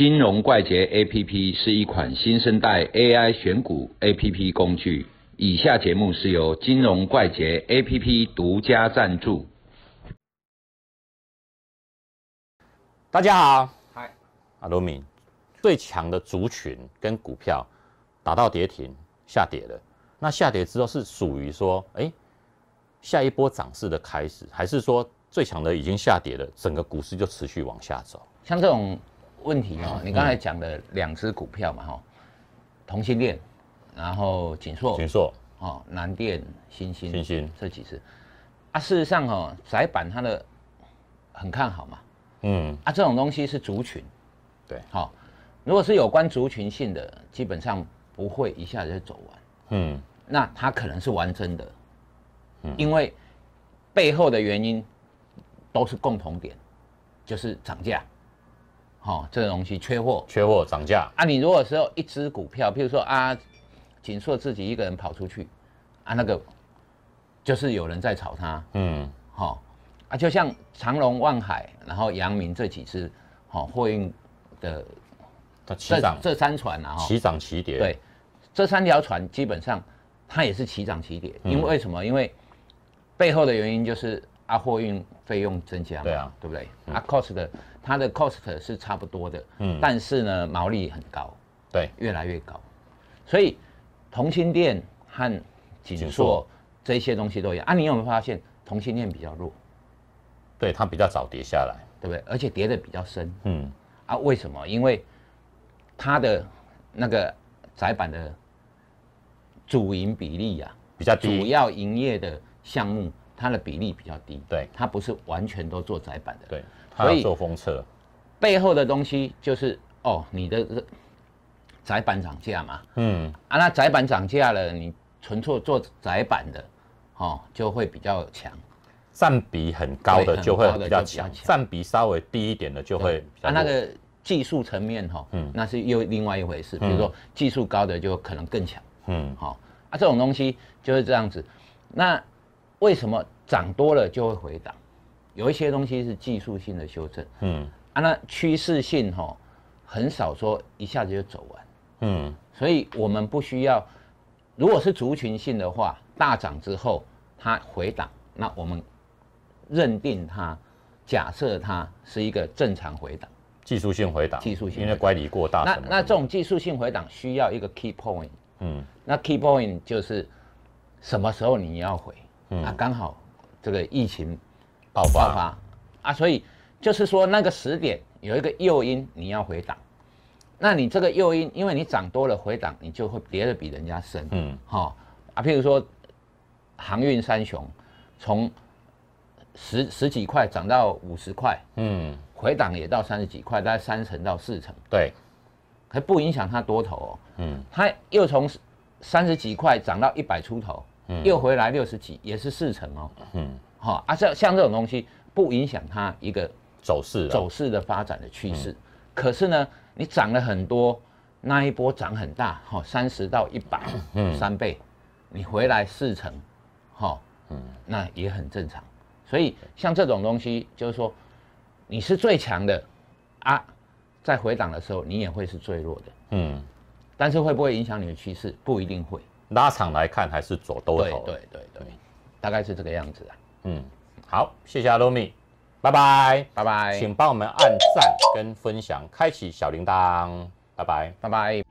金融怪杰 APP 是一款新生代 AI 选股 APP 工具。以下节目是由金融怪杰 APP 独家赞助。大家好，嗨，阿罗敏，最强的族群跟股票打到跌停下跌了，那下跌之后是属于说，哎，下一波涨势的开始，还是说最强的已经下跌了，整个股市就持续往下走？像这种问题哦，你刚才讲的两只股票嘛，哈，同性恋，然后锦硕，锦硕，哦，南电、新星、新星这几只，啊，事实上哦，窄板它的很看好嘛，嗯，啊，这种东西是族群，对，好、如果是有关族群性的，基本上不会一下子就走完，嗯，那它可能是完真的，因为背后的原因都是共同点，就是涨价，好、这个东西缺货，缺货涨价，啊，你如果是有一只股票，譬如说啊，锦硕自己一个人跑出去，啊，那个就是有人在炒它，嗯，好、啊，就像长隆、万海，然后阳明这几只，好、货运的这它齐涨，这三船啊，哈、齐涨齐跌，对，这三条船基本上它也是齐涨齐跌，因为为什么？因为背后的原因就是啊，货运费用增加嘛，对啊对不对？啊，cost 的它的 cost 是差不多的，嗯。但是呢，毛利很高，对，越来越高，所以同心店和锦锦硕硕这些东西都一样。啊。你有没有发现同心店比较弱，对，它比较早跌下来，对不对？而且跌的比较深。嗯，啊？为什么？因为它的那个窄板的主营比例呀、主比较低，要营业的项目，它的比例比较低，对。它不是完全都做窄板的，对，它所以做封测，背后的东西就是哦，你的这窄板涨价嘛，嗯，啊，那窄板涨价了，你纯粹做窄板的，哦，就会比较强。占比很高的就会比较强，占比稍微低一点的就会比较啊，那弱个技术层面哈、嗯那是又另外一回事。比如说技术高的就可能更强，嗯，好、啊，这种东西就是这样子。那为什么涨多了就会回档？有一些东西是技术性的修正。嗯。啊，那趋势性哈、很少说一下子就走完。嗯，所以我们不需要，如果是族群性的话，大涨之后它回档，那我们认定它，假设它是一个正常回档。技术性回档，技术性因为乖离过大那那这种技术性回档需要一个 key point，嗯。那 key point 就是什么时候你要回，嗯。啊，刚好这个疫情爆发，爆发。啊，所以就是说那个时点有一个诱因你要回档，那你这个诱因，因为你涨多了回档，你就会跌得比人家深，嗯。好、啊，譬如说航运三雄从十十几块涨到五十块，嗯，回档也到三十几块，大概三成到四成，对，还不影响它多头哦。嗯。它又从三十几块涨到一百出头，又回来六十几，也是四成哦。嗯，好、啊，像像这种东西不影响它一个走势走势的发展的趋势。可是呢，你涨了很多，那一波涨很大，哈、三十到一百、嗯三倍，你回来四成，哈、嗯那也很正常。所以像这种东西，就是说你是最强的啊，在回档的时候，你也会是最弱的。嗯，但是会不会影响你的趋势？不一定会。拉长来看还是左多头，对对对对，大概是这个样子啊。嗯，好，谢谢阿罗米，拜拜，拜拜，请帮我们按赞跟分享，开启小铃铛，拜拜。拜拜。